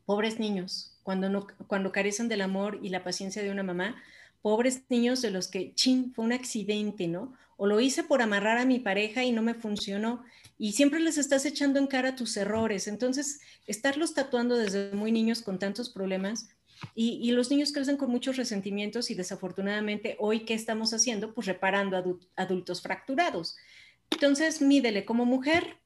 pobres niños, cuando, no, cuando carecen del amor y la paciencia de una mamá, pobres niños de los que, chin, fue un accidente, ¿no? O lo hice por amarrar a mi pareja y no me funcionó. Y siempre les estás echando en cara tus errores. Entonces, estarlos tatuando desde muy niños con tantos problemas y, los niños crecen con muchos resentimientos y desafortunadamente hoy, ¿qué estamos haciendo? Pues reparando adultos fracturados. Entonces, mídele como mujer,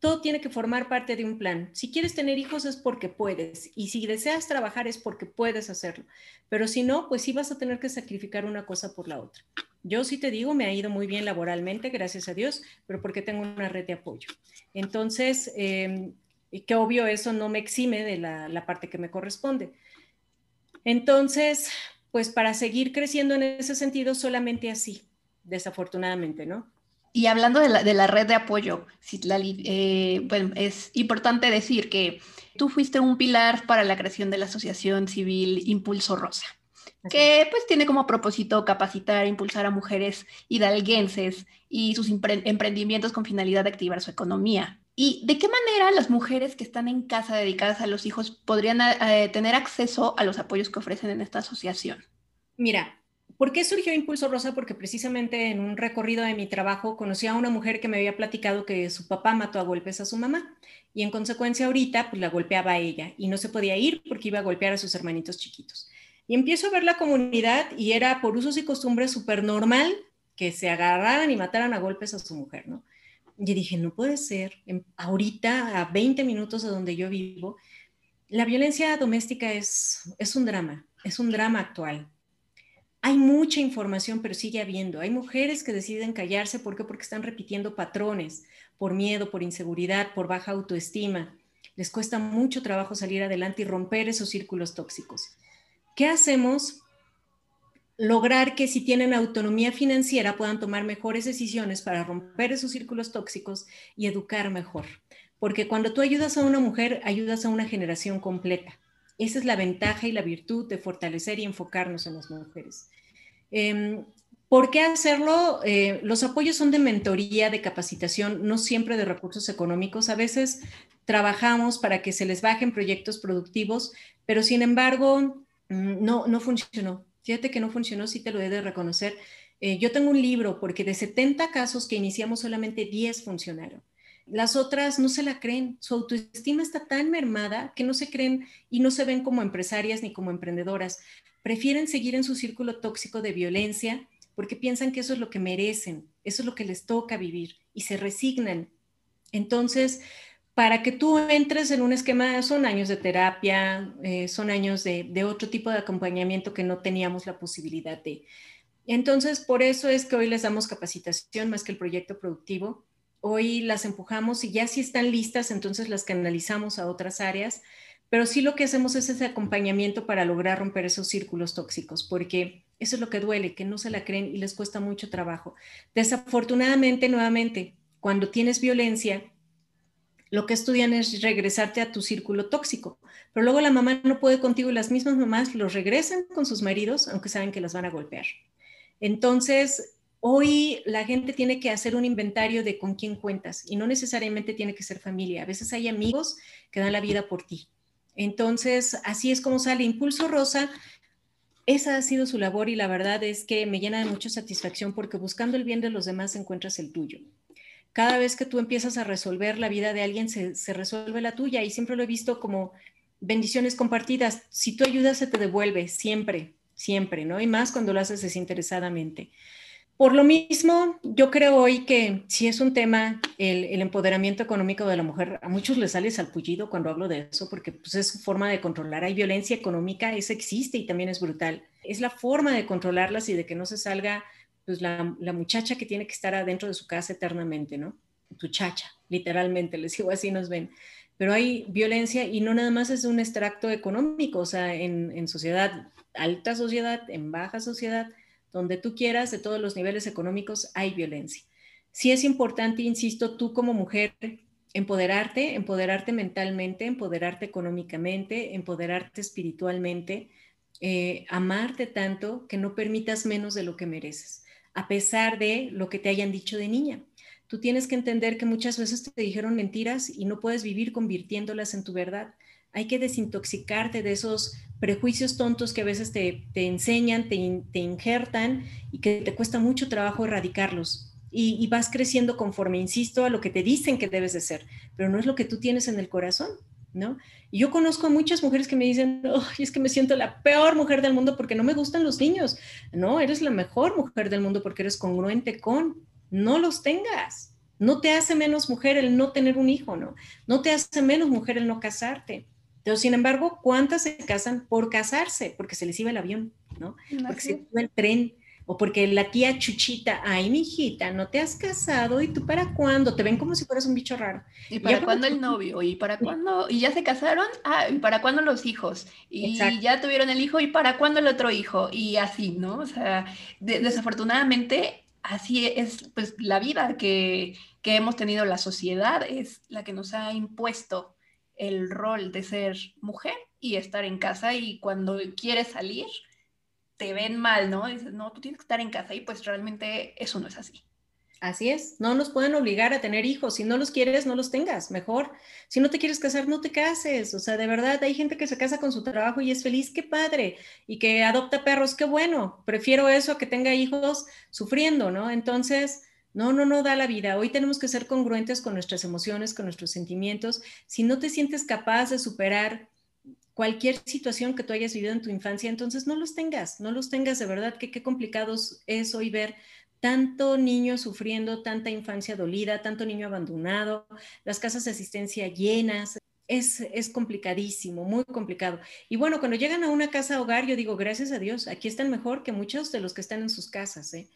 todo tiene que formar parte de un plan. Si quieres tener hijos es porque puedes y si deseas trabajar es porque puedes hacerlo. Pero si no, pues sí vas a tener que sacrificar una cosa por la otra. Yo sí te digo, me ha ido muy bien laboralmente, gracias a Dios, pero porque tengo una red de apoyo. Entonces, eh, que obvio eso no me exime de la, la parte que me corresponde. Entonces, pues para seguir creciendo en ese sentido, solamente así, desafortunadamente, ¿no? Y hablando de la, red de apoyo, eh, bueno, es importante decir que tú fuiste un pilar para la creación de la Asociación Civil Impulso Rosa, que pues tiene como propósito capacitar, impulsar a mujeres hidalguenses y sus emprendimientos con finalidad de activar su economía. ¿Y de qué manera las mujeres que están en casa dedicadas a los hijos podrían eh, tener acceso a los apoyos que ofrecen en esta asociación? Mira, ¿Por qué surgió Impulso Rosa? Porque precisamente en un recorrido de mi trabajo conocí a una mujer que me había platicado que su papá mató a golpes a su mamá y en consecuencia ahorita pues la golpeaba a ella y no se podía ir porque iba a golpear a sus hermanitos chiquitos. Y empiezo a ver la comunidad y era por usos y costumbres súper normal que se agarraran y mataran a golpes a su mujer, ¿no? Y dije, no puede ser, ahorita a 20 minutos de donde yo vivo, la violencia doméstica es, es un drama, es un drama actual hay mucha información, pero sigue habiendo. Hay mujeres que deciden callarse, ¿por qué? Porque están repitiendo patrones, por miedo, por inseguridad, por baja autoestima. Les cuesta mucho trabajo salir adelante y romper esos círculos tóxicos. ¿Qué hacemos? Lograr que si tienen autonomía financiera puedan tomar mejores decisiones para romper esos círculos tóxicos y educar mejor. Porque cuando tú ayudas a una mujer, ayudas a una generación completa. Esa es la ventaja y la virtud de fortalecer y enfocarnos en las mujeres. Em, ¿Por qué hacerlo? Eh, los apoyos son de mentoría, de capacitación, no siempre de recursos económicos. A veces trabajamos para que se les bajen proyectos productivos, pero sin embargo, mm, no, no funcionó. Fíjate que no funcionó, sí te lo he de reconocer. Eh, yo tengo un libro porque de 70 casos que iniciamos solamente 10 funcionaron. Las otras no se la creen, su autoestima está tan mermada que no se creen y no se ven como empresarias ni como emprendedoras prefieren seguir en su círculo tóxico de violencia porque piensan que eso es lo que merecen, eso es lo que les toca vivir y se resignan. Entonces, para que tú entres en un esquema, son años de terapia, eh, son años de, de, otro tipo de acompañamiento que no teníamos la posibilidad de. Entonces, por eso es que hoy les damos capacitación más que el proyecto productivo. Hoy las empujamos y ya si están listas, entonces las canalizamos a otras áreas pero sí lo que hacemos es ese acompañamiento para lograr romper esos círculos tóxicos, porque eso es lo que duele, que no se la creen y les cuesta mucho trabajo. Desafortunadamente, nuevamente, cuando tienes violencia, lo que estudian es regresarte a tu círculo tóxico, pero luego la mamá no puede contigo y las mismas mamás los regresan con sus maridos, aunque saben que las van a golpear. Entonces, hoy la gente tiene que hacer un inventario de con quién cuentas y no necesariamente tiene que ser familia. A veces hay amigos que dan la vida por ti entonces, así es como sale Impulso Rosa. Esa ha sido su labor y la verdad es que me llena de mucha satisfacción porque buscando el bien de los demás encuentras el tuyo. Cada vez que tú empiezas a resolver la vida de alguien, se, resuelve la tuya y siempre lo he visto como bendiciones compartidas. Si tú ayudas, se te devuelve, siempre, siempre, ¿no? Y más cuando lo haces desinteresadamente. Por lo mismo, yo creo hoy que si es un tema el, empoderamiento económico de la mujer, a muchos les sale salpullido cuando hablo de eso, porque pues, es su forma de controlar. Hay violencia económica, eso existe y también es brutal. Es la forma de controlarlas y de que no se salga pues, la, la muchacha que tiene que estar adentro de su casa eternamente, ¿no? Tu chacha, literalmente, les digo así nos ven. Pero hay violencia y no nada más es un extracto económico, o sea, en, en sociedad, alta sociedad, en baja sociedad donde tú quieras, de todos los niveles económicos, hay violencia. Sí es importante, insisto, tú como mujer, empoderarte, empoderarte mentalmente, empoderarte económicamente, empoderarte espiritualmente, eh, amarte tanto que no permitas menos de lo que mereces, a pesar de lo que te hayan dicho de niña. Tú tienes que entender que muchas veces te dijeron mentiras y no puedes vivir convirtiéndolas en tu verdad. Hay que desintoxicarte de esos prejuicios tontos que a veces te, enseñan, te, te, injertan y que te cuesta mucho trabajo erradicarlos. Y, vas creciendo conforme, insisto, a lo que te dicen que debes de ser, pero no es lo que tú tienes en el corazón, ¿no? Y yo conozco a muchas mujeres que me dicen, es que me siento la peor mujer del mundo porque no me gustan los niños. No, eres la mejor mujer del mundo porque eres congruente con, no los tengas, No te hace menos mujer el no tener un hijo, ¿no? No te hace menos mujer el no casarte. Pero sin embargo, ¿cuántas se casan por casarse? Porque se les iba el avión, ¿no? Porque se les iba el tren, o porque la tía Chuchita, ay, mi hijita, no te has casado y tú para cuándo, te ven como si fueras un bicho raro. ¿Y para cuándo el [LAUGHS] novio? ¿Y para cuándo? ¿Y ya se casaron? Ah, ¿y para cuándo los hijos? Y ya tuvieron el hijo, ¿y para cuándo el otro hijo? Y así, ¿no? O sea, desafortunadamente así es pues la vida que, que hemos tenido la sociedad, es la que nos ha impuesto el rol de ser mujer y estar en casa y cuando quieres salir, te ven mal, ¿no? Dices, no, tú tienes que estar en casa y pues realmente eso no es así. Así es, no nos pueden obligar a tener hijos, si no los quieres, no los tengas, mejor. Si no te quieres casar, no te cases, o sea, de verdad, hay gente que se casa con su trabajo y es feliz, qué padre, y que adopta perros, qué bueno, prefiero eso a que tenga hijos sufriendo, ¿no? Entonces, no, no, no da la vida. Hoy tenemos que ser congruentes con nuestras emociones, con nuestros sentimientos. Si no te sientes capaz de superar cualquier situación que tú hayas vivido en tu infancia, entonces no los tengas, no los tengas de verdad, que qué complicados es hoy ver tanto niño sufriendo, tanta infancia dolida, tanto niño abandonado, las casas de asistencia llenas. Es, es, complicadísimo, muy complicado. Y bueno, cuando llegan a una casa hogar, yo digo, gracias a Dios, aquí están mejor que muchos de los que están en sus casas. ¿eh?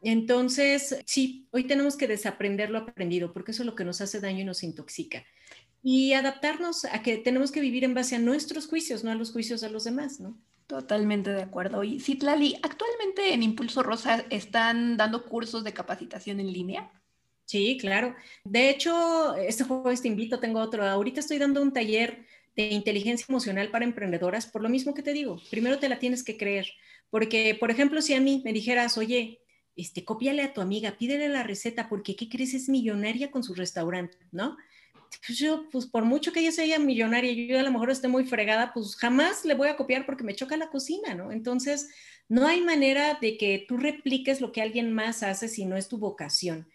Entonces, sí, hoy tenemos que desaprender lo aprendido, porque eso es lo que nos hace daño y nos intoxica y adaptarnos a que tenemos que vivir en base a nuestros juicios, no a los juicios de los demás, ¿no? Totalmente de acuerdo. Y Citlali, actualmente en Impulso Rosa están dando cursos de capacitación en línea. Sí, claro. De hecho, este jueves te invito, tengo otro. Ahorita estoy dando un taller de inteligencia emocional para emprendedoras, por lo mismo que te digo, primero te la tienes que creer, porque, por ejemplo, si a mí me dijeras, oye, este, cópiale a tu amiga, pídele la receta, porque ¿qué crees? Es millonaria con su restaurante, ¿no? pues yo, pues por mucho que ella sea millonaria yo a lo mejor esté muy fregada, pues jamás le voy a copiar porque me choca la cocina, ¿no? Entonces, no hay manera de que tú repliques lo que alguien más hace si no es tu vocación.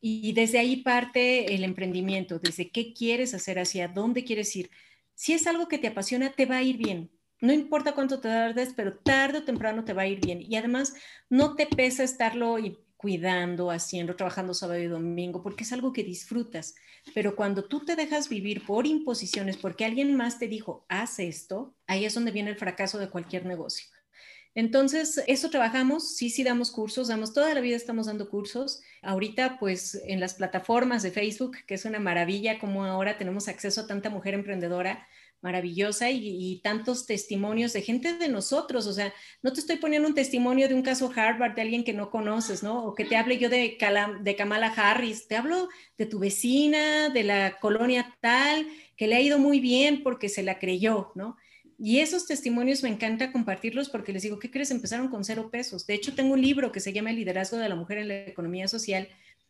Y desde ahí parte el emprendimiento, desde qué quieres hacer, hacia dónde quieres ir. Si es algo que te apasiona, te va a ir bien. No importa cuánto te tardes, pero tarde o temprano te va a ir bien. Y además, no te pesa estarlo cuidando, haciendo, trabajando sábado y domingo, porque es algo que disfrutas. Pero cuando tú te dejas vivir por imposiciones, porque alguien más te dijo, haz esto, ahí es donde viene el fracaso de cualquier negocio. Entonces, eso trabajamos, sí, sí damos cursos, damos toda la vida estamos dando cursos. Ahorita, pues en las plataformas de Facebook, que es una maravilla, como ahora tenemos acceso a tanta mujer emprendedora, maravillosa y, tantos testimonios de gente de nosotros. O sea, no te estoy poniendo un testimonio de un caso Harvard de alguien que no conoces, ¿no? O que te hable yo de, de Kamala Harris. Te hablo de tu vecina, de la colonia tal, que le ha ido muy bien porque se la creyó, ¿no? Y esos testimonios me encanta compartirlos porque les digo, ¿qué crees? Empezaron con cero pesos. De hecho, tengo un libro que se llama El liderazgo de la mujer en la economía social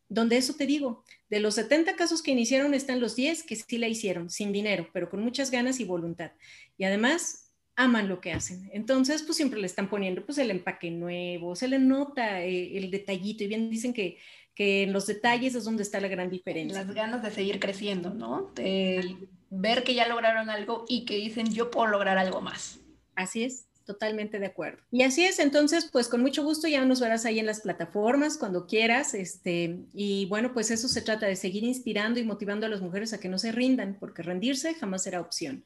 donde eso te digo, de los 70 casos que iniciaron están los 10 que sí la hicieron, sin dinero, pero con muchas ganas y voluntad. Y además aman lo que hacen. Entonces, pues siempre le están poniendo pues el empaque nuevo, se le nota eh, el detallito y bien dicen que, que en los detalles es donde está la gran diferencia. Las ganas de seguir creciendo, ¿no? De ver que ya lograron algo y que dicen yo puedo lograr algo más. Así es totalmente de acuerdo. Y así es, entonces, pues con mucho gusto ya nos verás ahí en las plataformas cuando quieras, este, y bueno, pues eso se trata de seguir inspirando y motivando a las mujeres a que no se rindan, porque rendirse jamás será opción.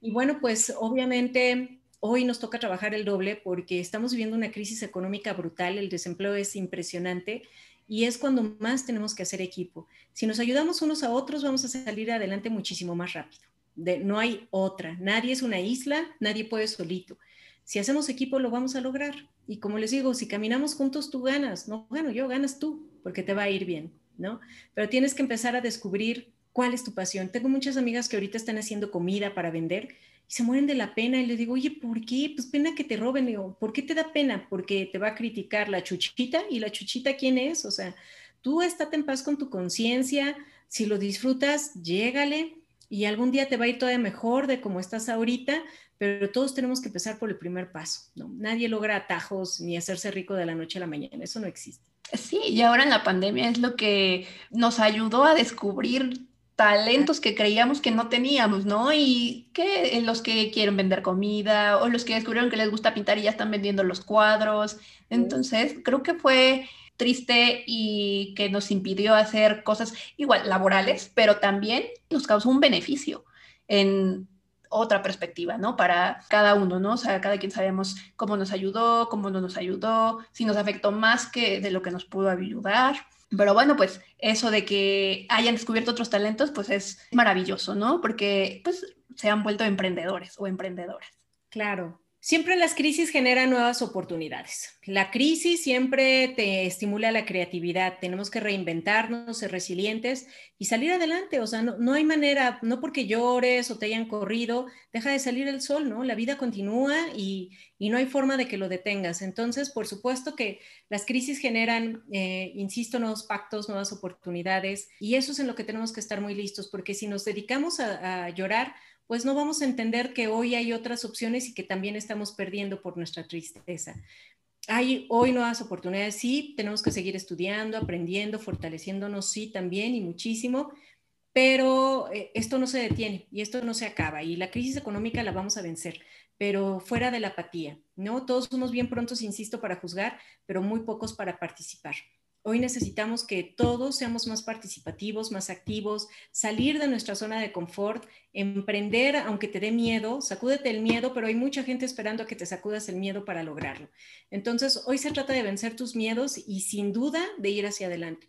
Y bueno, pues obviamente hoy nos toca trabajar el doble porque estamos viviendo una crisis económica brutal, el desempleo es impresionante y es cuando más tenemos que hacer equipo. Si nos ayudamos unos a otros, vamos a salir adelante muchísimo más rápido. De, no hay otra, nadie es una isla, nadie puede solito si hacemos equipo lo vamos a lograr. Y como les digo, si caminamos juntos tú ganas, no bueno, yo ganas tú, porque te va a ir bien, ¿no? Pero tienes que empezar a descubrir cuál es tu pasión. Tengo muchas amigas que ahorita están haciendo comida para vender y se mueren de la pena y les digo, oye, ¿por qué? Pues pena que te roben. digo, ¿por qué te da pena? Porque te va a criticar la chuchita y la chuchita, ¿quién es? O sea, tú estate en paz con tu conciencia, si lo disfrutas, llégale y algún día te va a ir todavía mejor de como estás ahorita, pero todos tenemos que empezar por el primer paso, ¿no? Nadie logra atajos ni hacerse rico de la noche a la mañana, eso no existe. Sí, y ahora en la pandemia es lo que nos ayudó a descubrir talentos que creíamos que no teníamos, ¿no? Y que los que quieren vender comida o los que descubrieron que les gusta pintar y ya están vendiendo los cuadros. Entonces, creo que fue triste y que nos impidió hacer cosas igual laborales, pero también nos causó un beneficio en otra perspectiva, ¿no? Para cada uno, ¿no? O sea, cada quien sabemos cómo nos ayudó, cómo no nos ayudó, si nos afectó más que de lo que nos pudo ayudar. Pero bueno, pues eso de que hayan descubierto otros talentos, pues es maravilloso, ¿no? Porque pues se han vuelto emprendedores o emprendedoras. Claro, Siempre las crisis generan nuevas oportunidades. La crisis siempre te estimula la creatividad. Tenemos que reinventarnos, ser resilientes y salir adelante. O sea, no, hay manera, no porque llores o te hayan corrido, deja de salir el sol, ¿no? La vida continúa y, no hay forma de que lo detengas. Entonces, por supuesto que las crisis generan, eh, insisto, nuevos pactos, nuevas oportunidades y eso es en lo que tenemos que estar muy listos, porque si nos dedicamos a llorar, pues no vamos a entender que hoy hay otras opciones y que también estamos perdiendo por nuestra tristeza. Hay hoy nuevas oportunidades, sí, tenemos que seguir estudiando, aprendiendo, fortaleciéndonos, sí, también y muchísimo, pero eh, esto no se detiene y esto no se acaba y la crisis económica la vamos a vencer, pero fuera de la apatía, ¿no? Todos somos bien prontos, insisto, para juzgar, pero muy pocos para participar. Hoy necesitamos que todos seamos más participativos, más activos, salir de nuestra zona de confort, emprender aunque te dé miedo, sacúdete el miedo, pero hay mucha gente esperando a que te sacudas el miedo para lograrlo. Entonces, hoy se trata de vencer tus miedos y sin duda de ir hacia adelante.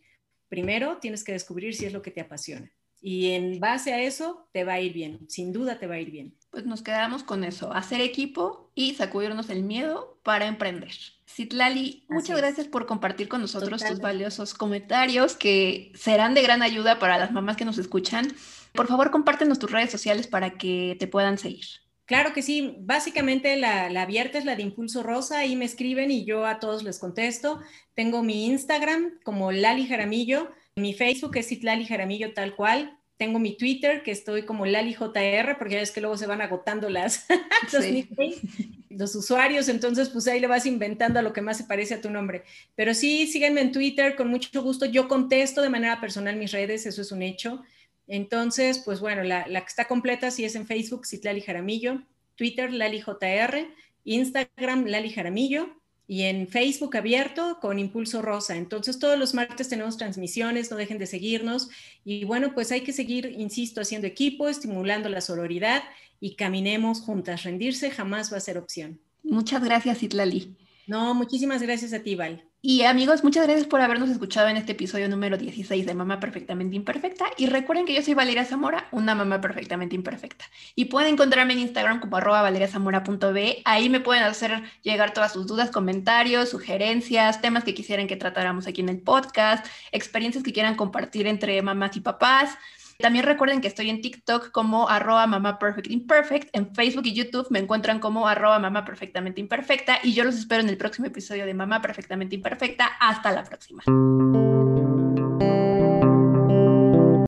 Primero, tienes que descubrir si es lo que te apasiona. Y en base a eso, te va a ir bien, sin duda te va a ir bien. Pues nos quedamos con eso, hacer equipo y sacudirnos el miedo para emprender. Citlali, muchas gracias por compartir con nosotros tus valiosos comentarios que serán de gran ayuda para las mamás que nos escuchan. Por favor, compártenos tus redes sociales para que te puedan seguir. Claro que sí, básicamente la, la, abierta es la de Impulso Rosa, ahí me escriben y yo a todos les contesto. Tengo mi Instagram como Lali Jaramillo, mi Facebook es Citlali Jaramillo tal cual, tengo mi Twitter, que estoy como LaliJR, porque ya ves que luego se van agotando las, [LAUGHS] los, usuarios, entonces pues ahí le vas inventando a lo que más se parece a tu nombre. Pero sí, síganme en Twitter, con mucho gusto. Yo contesto de manera personal mis redes, eso es un hecho. Entonces, pues bueno, la, la que está completa sí es en Facebook, Citlali Jaramillo, Twitter, LaliJR, Instagram, Lali Jaramillo, y en Facebook abierto con Impulso Rosa. Entonces todos los martes tenemos transmisiones, no dejen de seguirnos y bueno, pues hay que seguir, insisto, haciendo equipo, estimulando la sororidad y caminemos juntas. Rendirse jamás va a ser opción. Muchas gracias, Itlali. No, muchísimas gracias a ti, Val. Y amigos, muchas gracias por habernos escuchado en este episodio número 16 de Mamá Perfectamente Imperfecta. Y recuerden que yo soy Valeria Zamora, una mamá perfectamente imperfecta. Y pueden encontrarme en Instagram como arroba valeriazamora.b. Ahí me pueden hacer llegar todas sus dudas, comentarios, sugerencias, temas que quisieran que tratáramos aquí en el podcast, experiencias que quieran compartir entre mamás y papás. También recuerden que estoy en TikTok como arroba mamá perfect imperfect. En Facebook y YouTube me encuentran como arroba mamá perfectamente imperfecta. Y yo los espero en el próximo episodio de Mamá Perfectamente Imperfecta. Hasta la próxima.